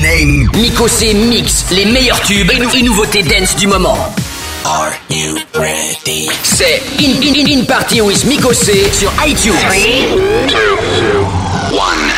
Miko C mix les meilleurs tubes et nouveautés dance du moment. Are you ready? C'est in, in, in, Party with Miko C sur iTunes. 3, 2, 1.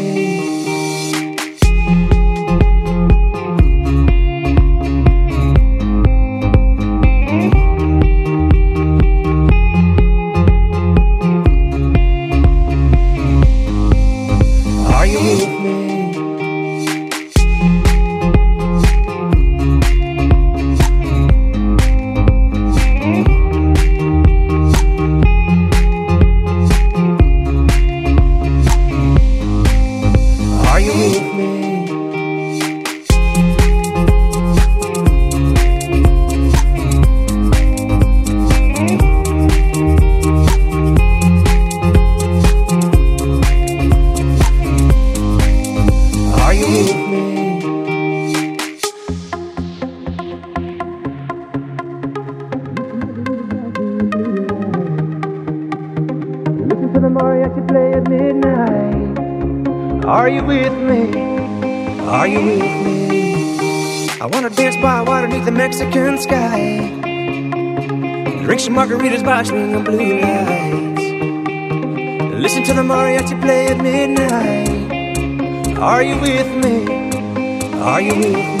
Margaritas by swinging blue lights. Listen to the mariachi play at midnight. Are you with me? Are you with me?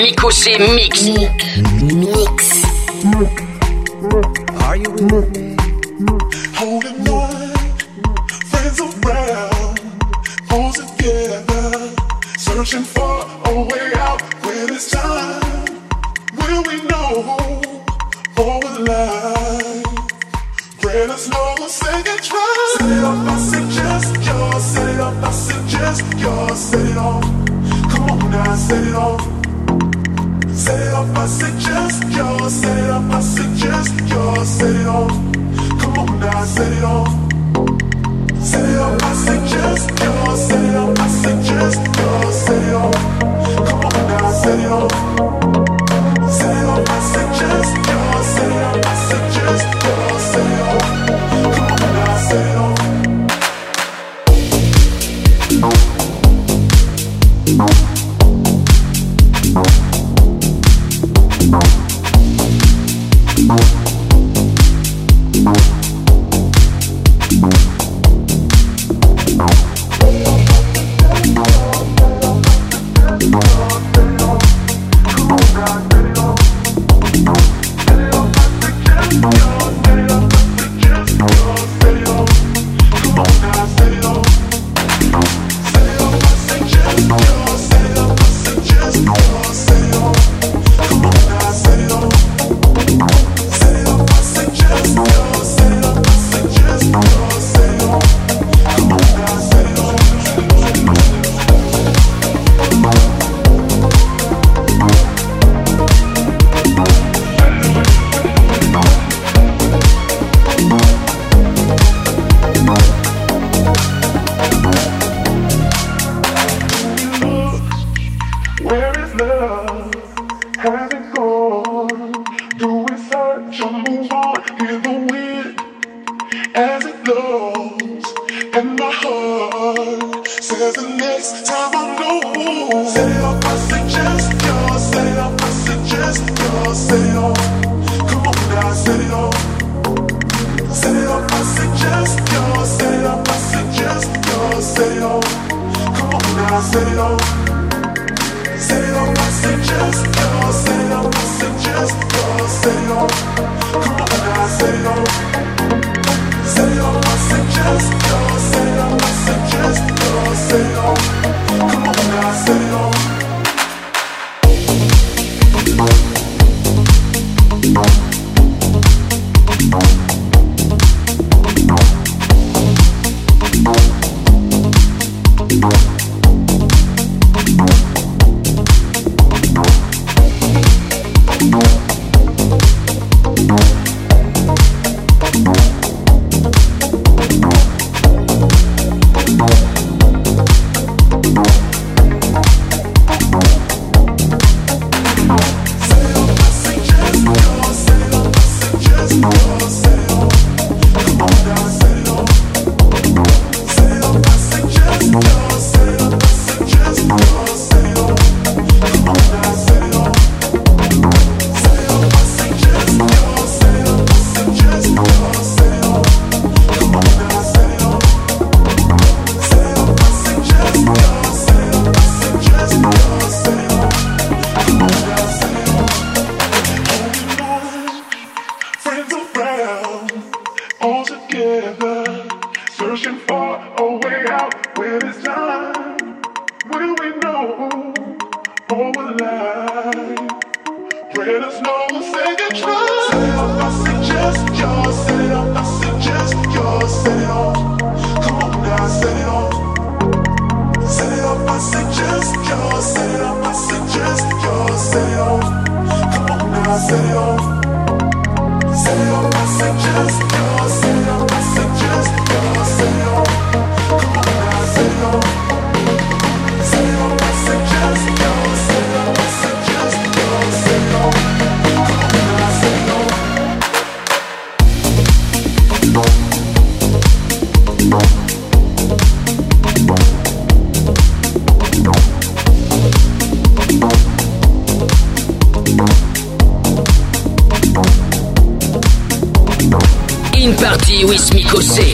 Nico C Mix. Mix. party with Mikosé.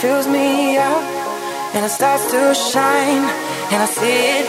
fills me up and it starts to shine and I see it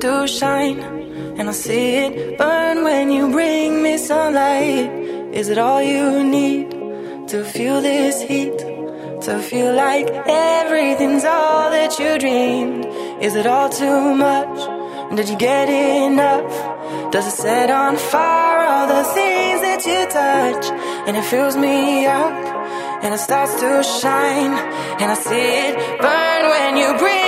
to shine, and I see it burn when you bring me sunlight. Is it all you need to feel this heat? To feel like everything's all that you dreamed? Is it all too much? Did you get enough? Does it set on fire all the things that you touch? And it fills me up, and it starts to shine, and I see it burn when you breathe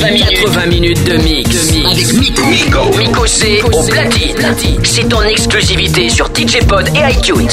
80 minutes de mix. Avec Miko. Miko. Miko C au platine. C'est en exclusivité sur DJ Pod et iTunes.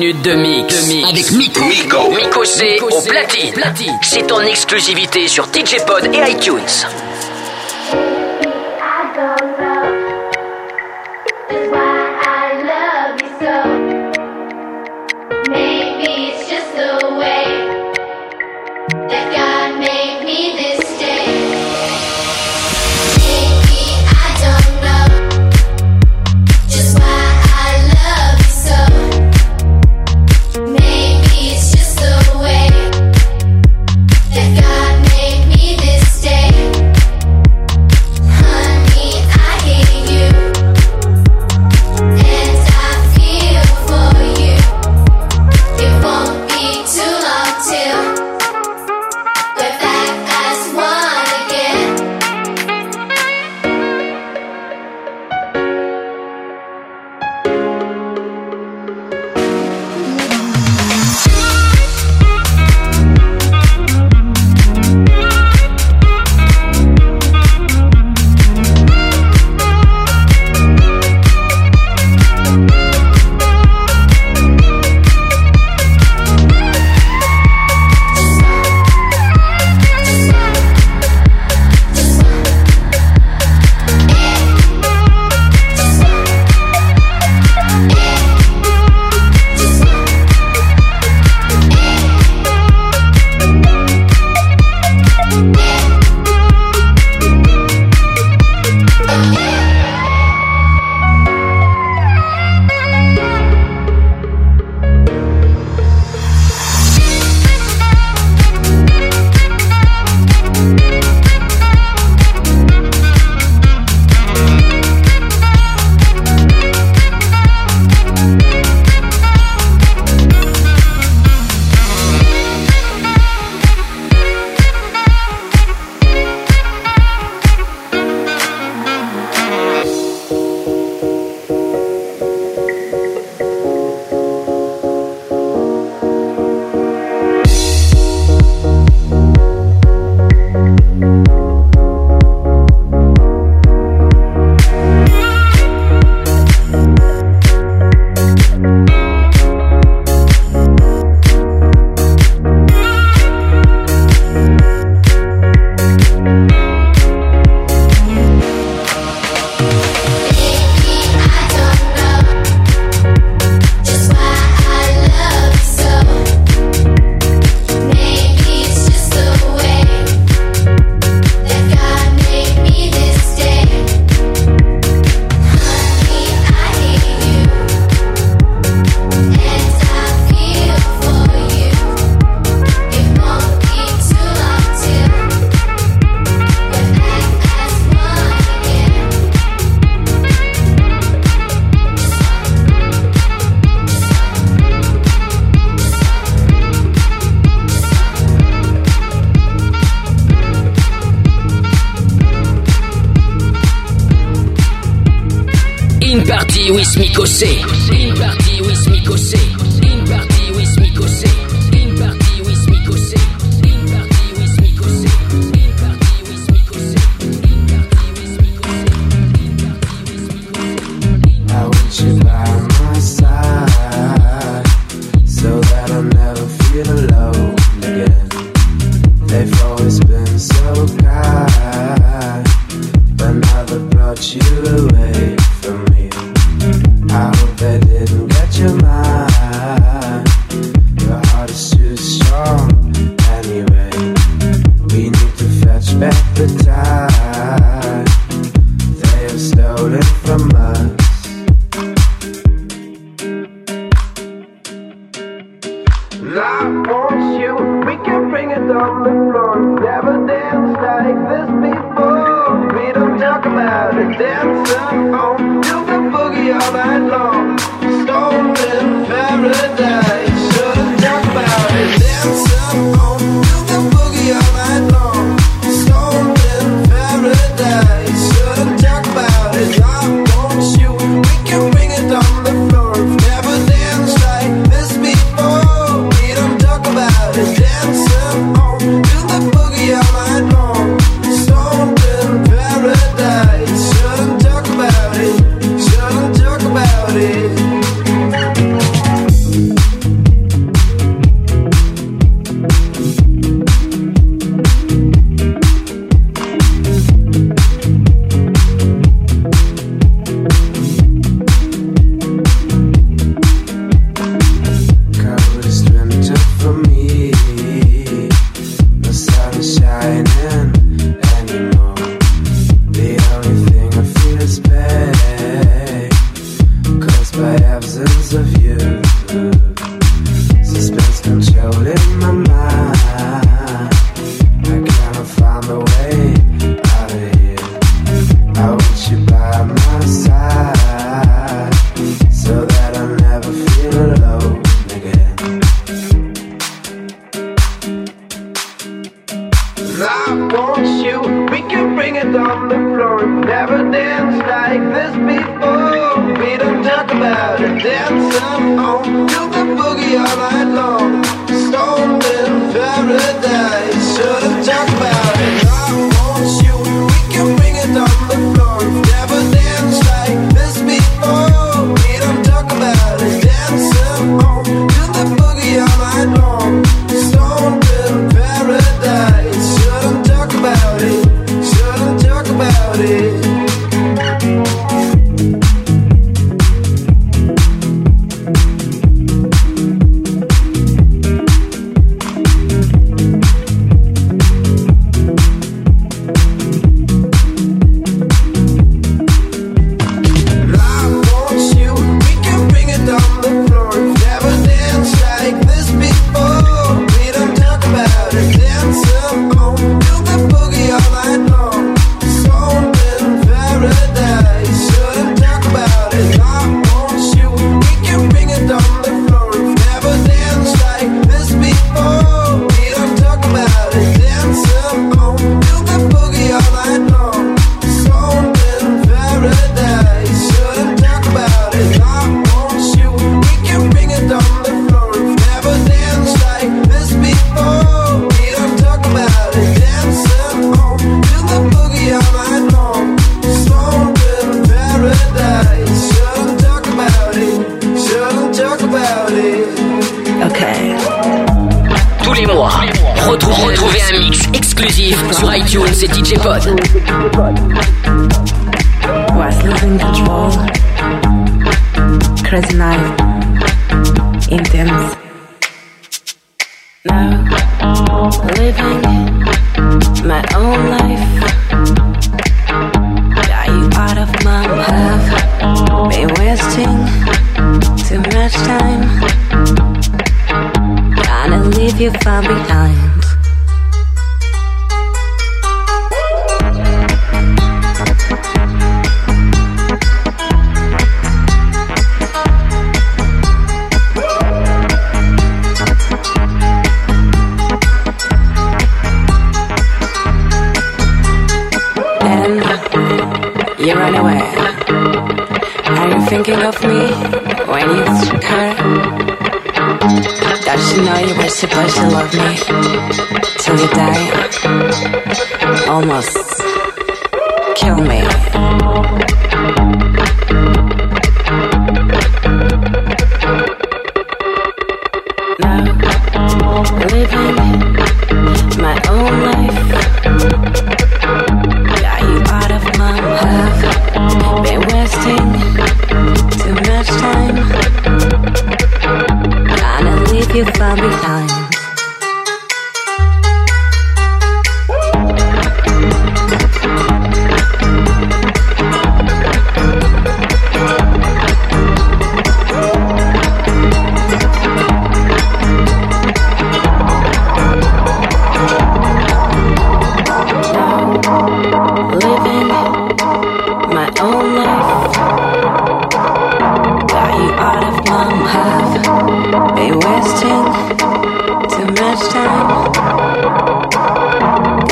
De mix. De mix. Avec Miko. Miko. Miko C au platine. platine. C'est en exclusivité sur DJ Pod et iTunes. The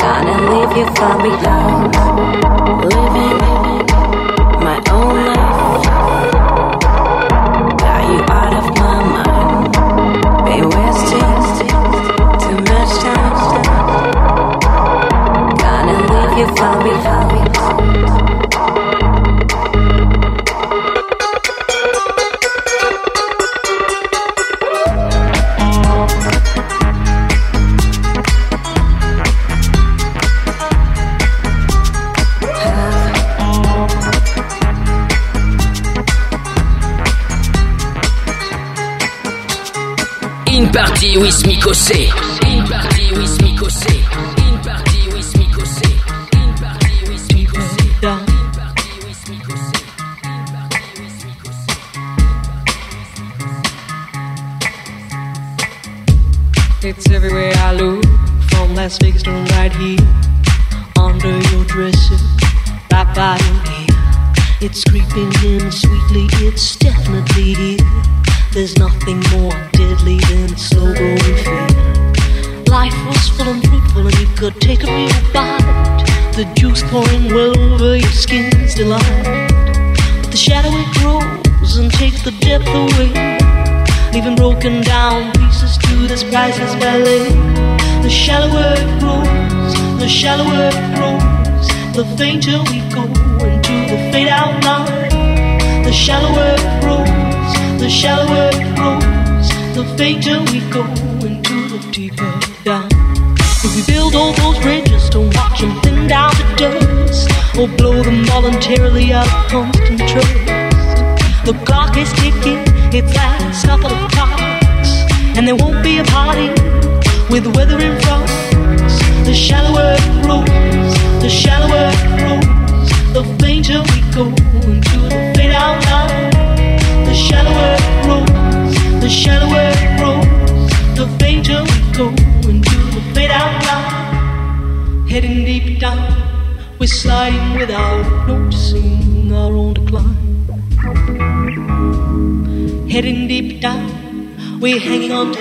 Gonna leave you far behind. Living my own life. Got you out of my mind. Been wasting too much time. Gonna leave you far behind. In party with Miko C. In party with It's everywhere I look, from Las Vegas to right here. Under your dresser, right by your ear. It's creeping in broken down pieces to this priceless ballet. The shallower it grows, the shallower it grows, the fainter we go into the fade out line. The shallower it grows, the shallower it grows, the fainter we go into the deeper down. If we build all those bridges, don't watch them thin down to dust, or blow them voluntarily out of constant trust. The clock is ticking, its last couple of and there won't be a party with in front. The shallower it grows, the shallower it grows, the fainter we go into the fade out line. The shallower it grows, the shallower it grows, the fainter we go into the fade out line. Heading deep down, we're sliding without noticing our own decline We're hanging on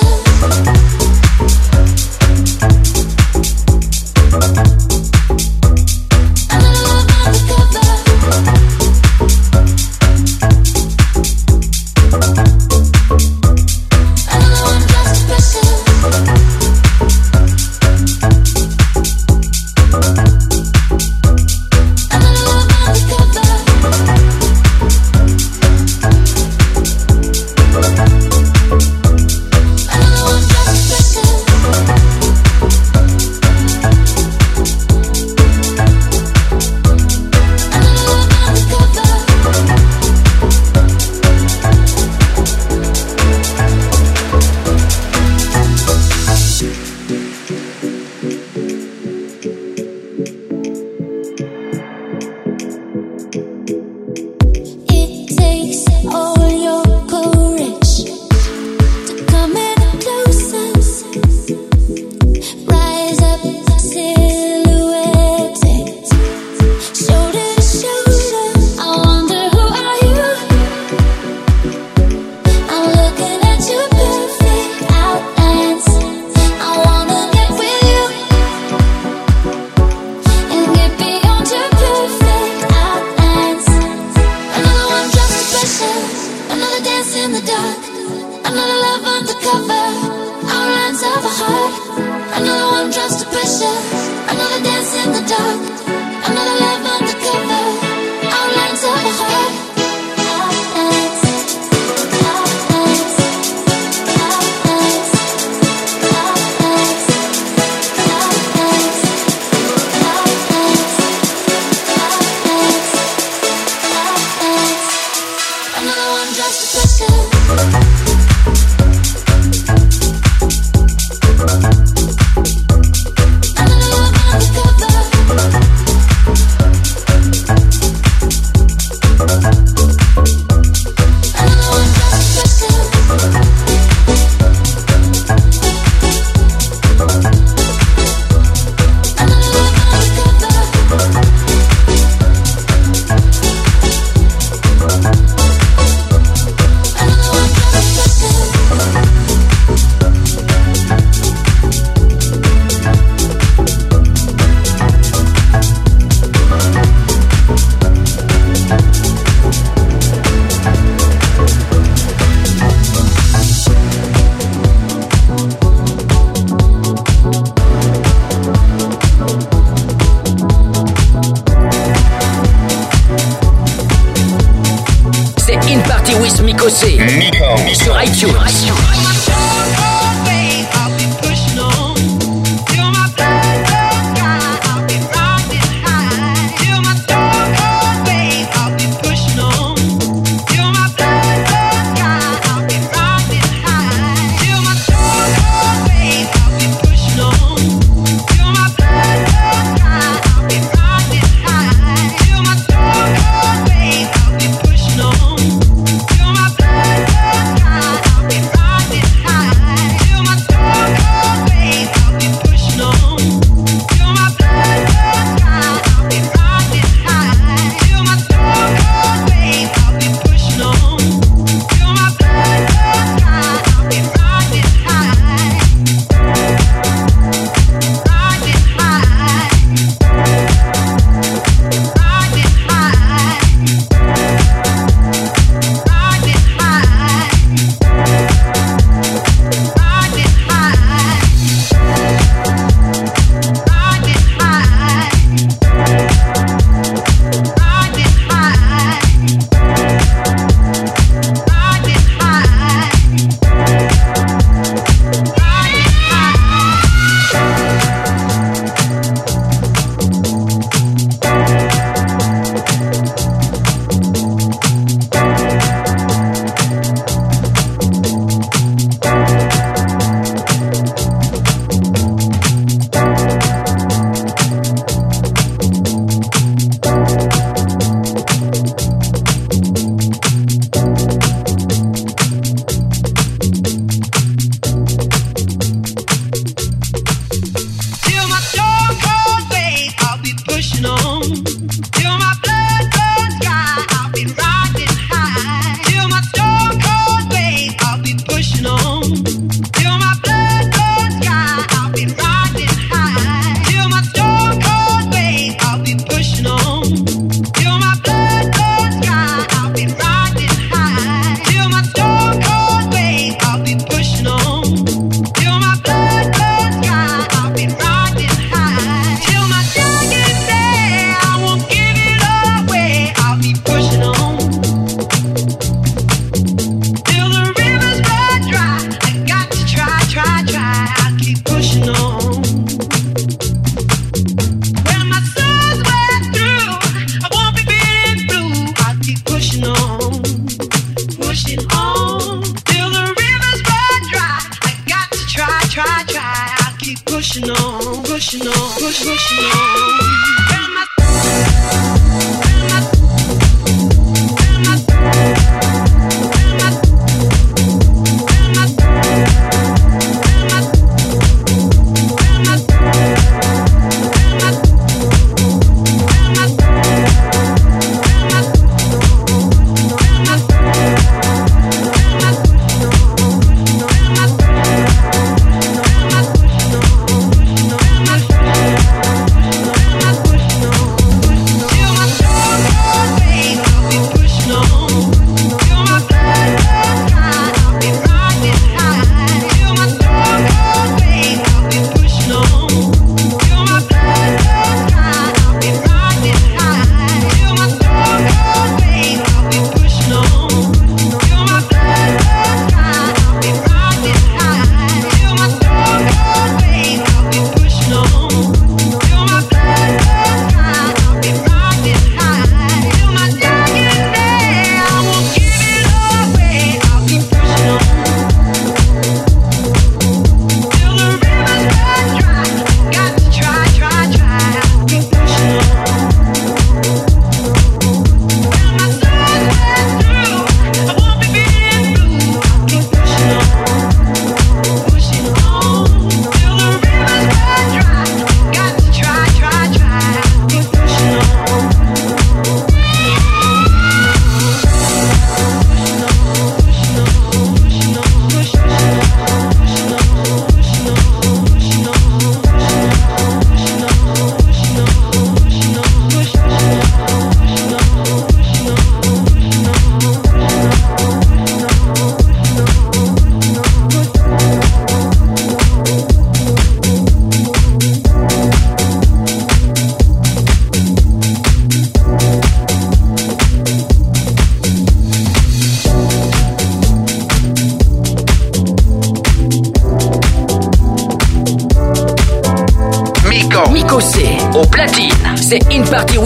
drops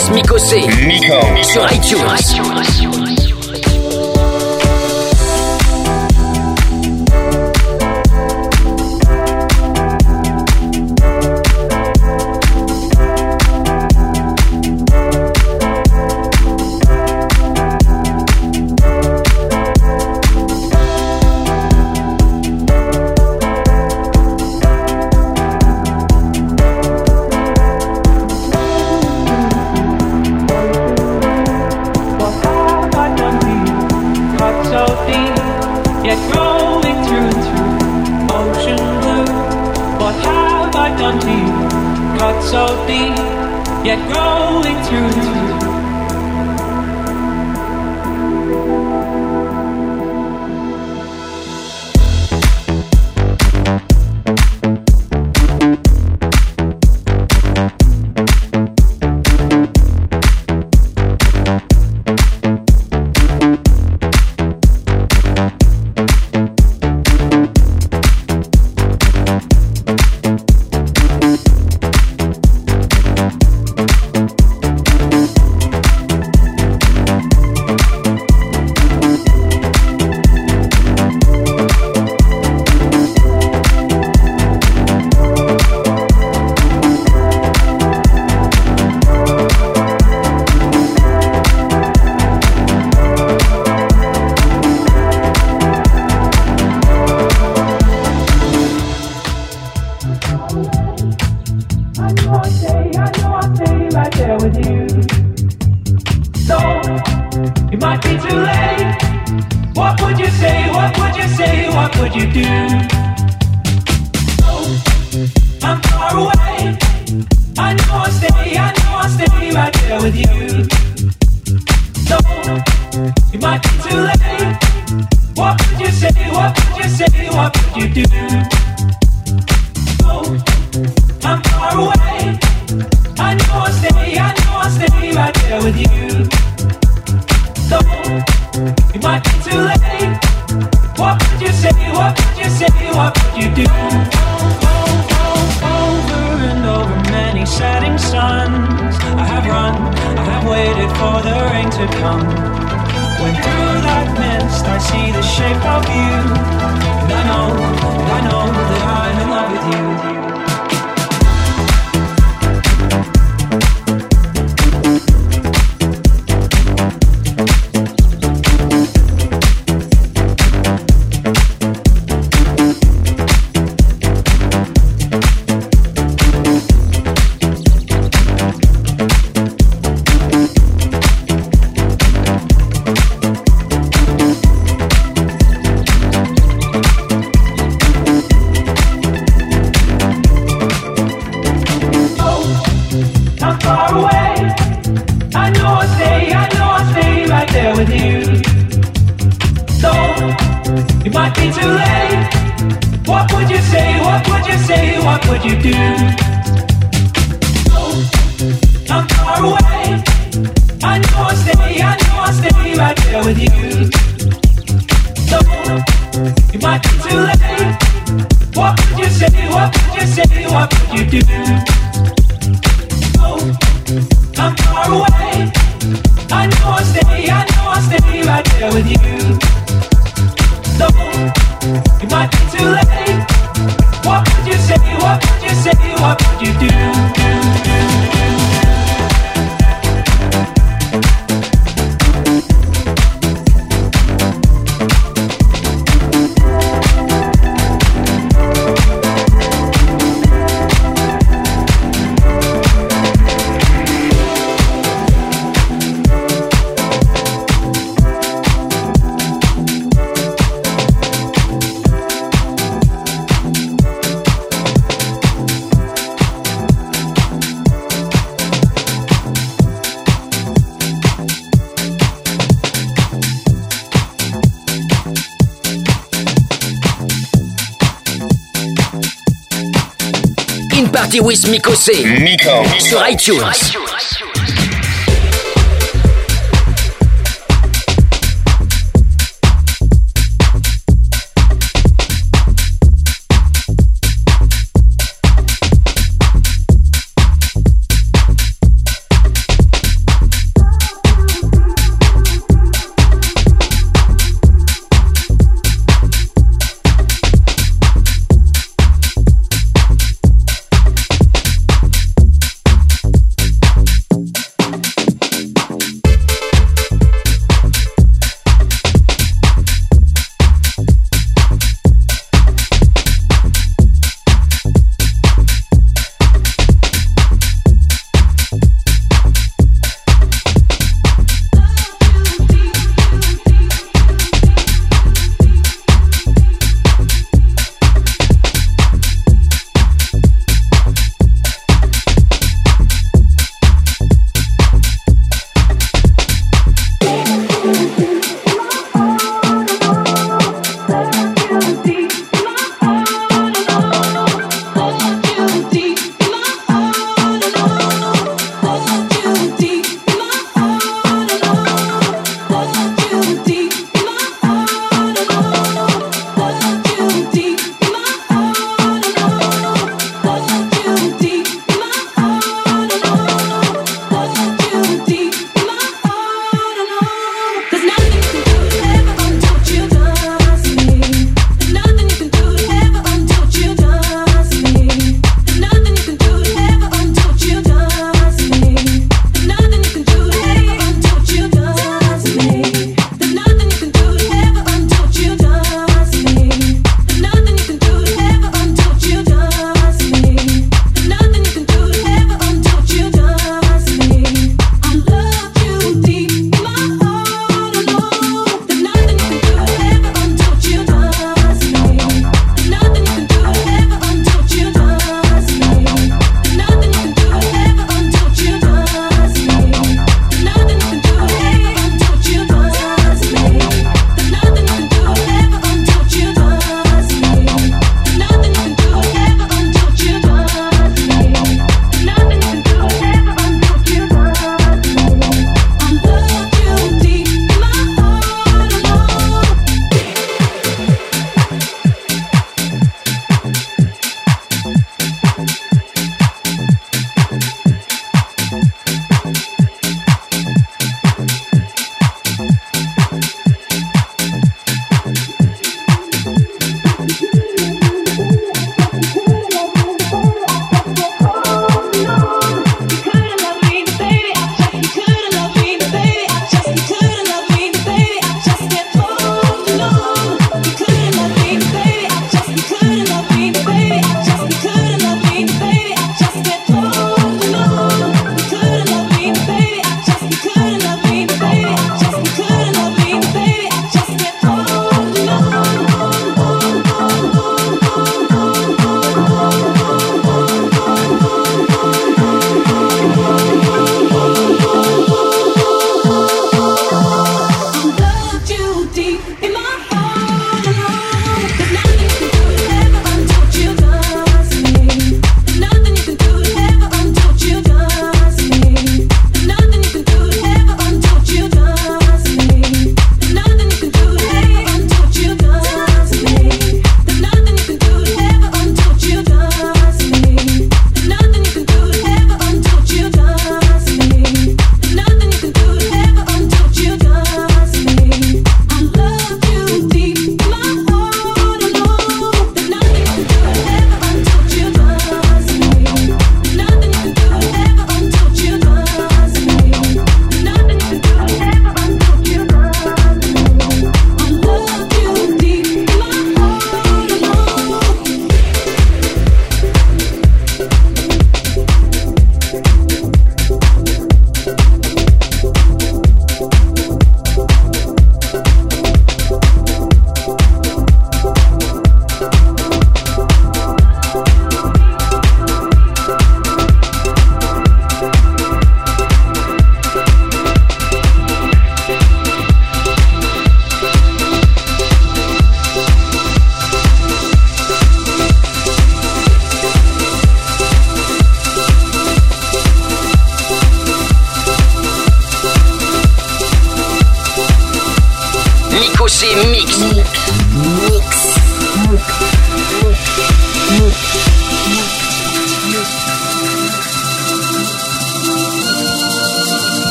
Party with Miko C. Sur iTunes. Party with Miko. Sur iTunes.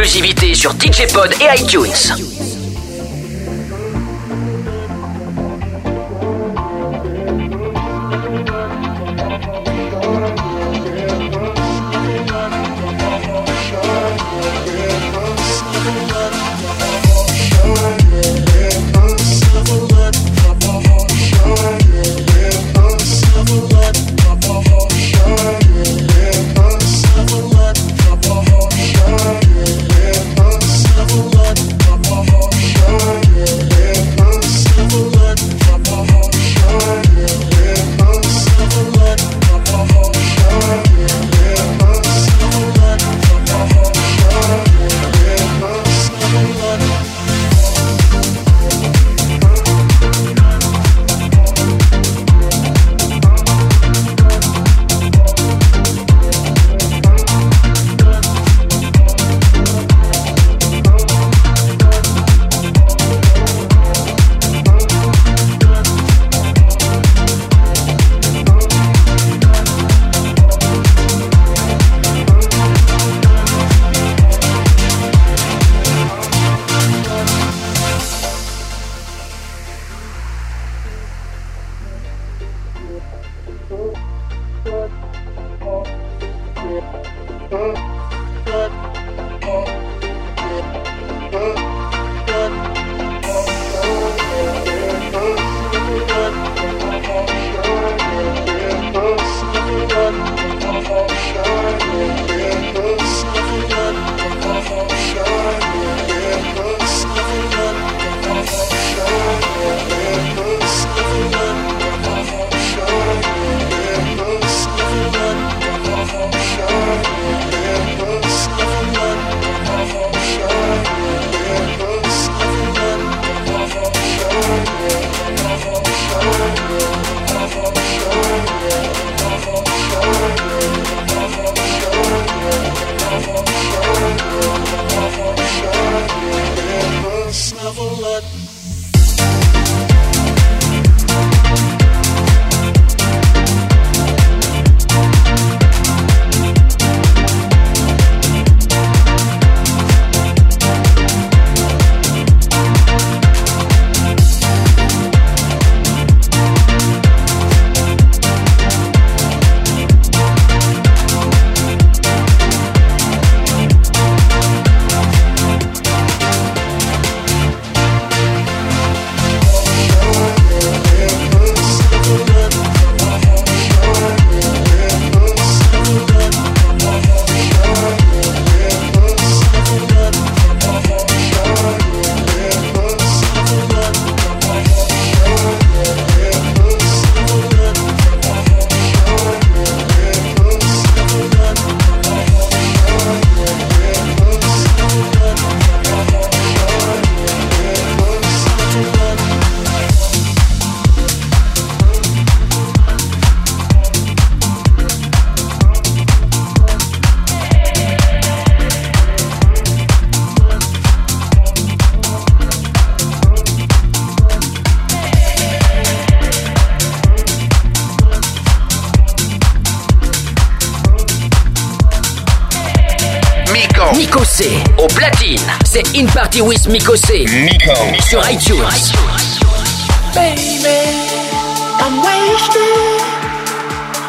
Exclusivité sur DJ Pod et iTunes. C'est In Party with Miko C. Sur iTunes. Baby, I'm wasted.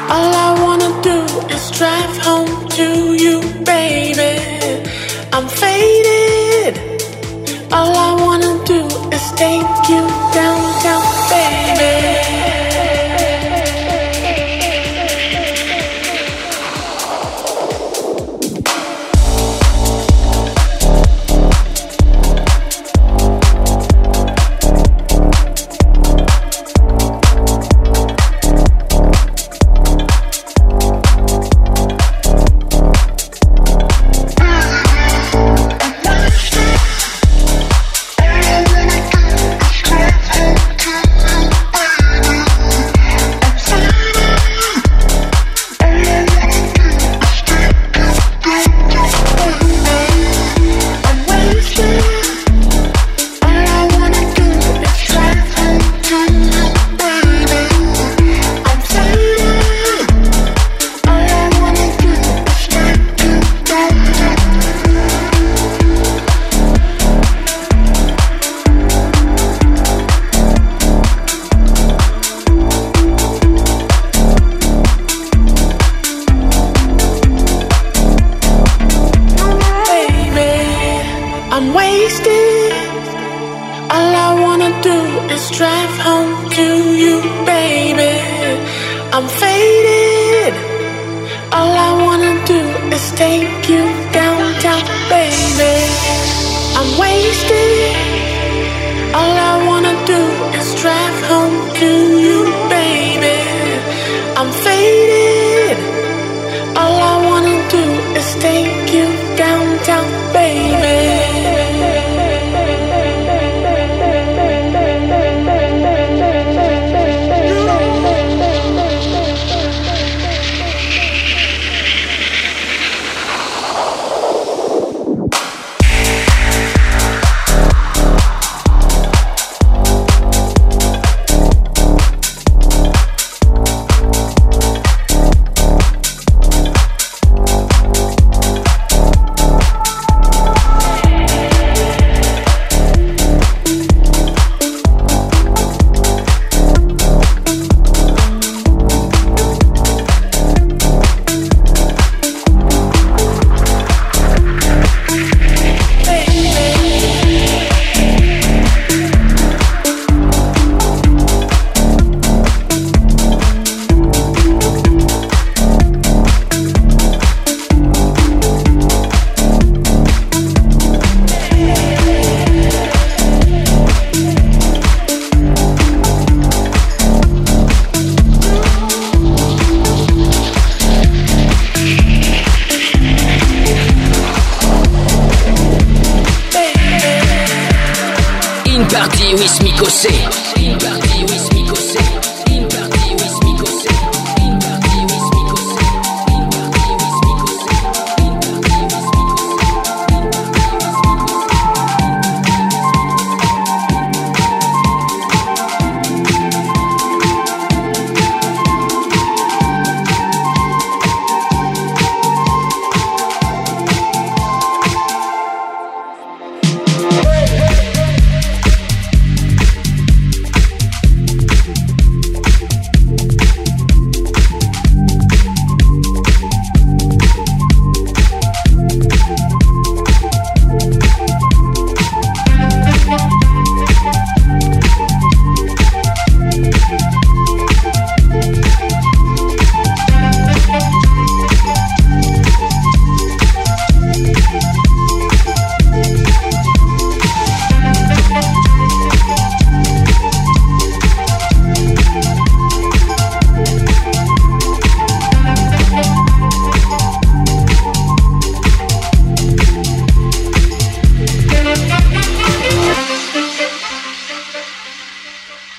All I wanna do is drive home to you, baby. I'm faded. All I wanna do is take you downtown, baby.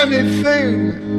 Anything.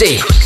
With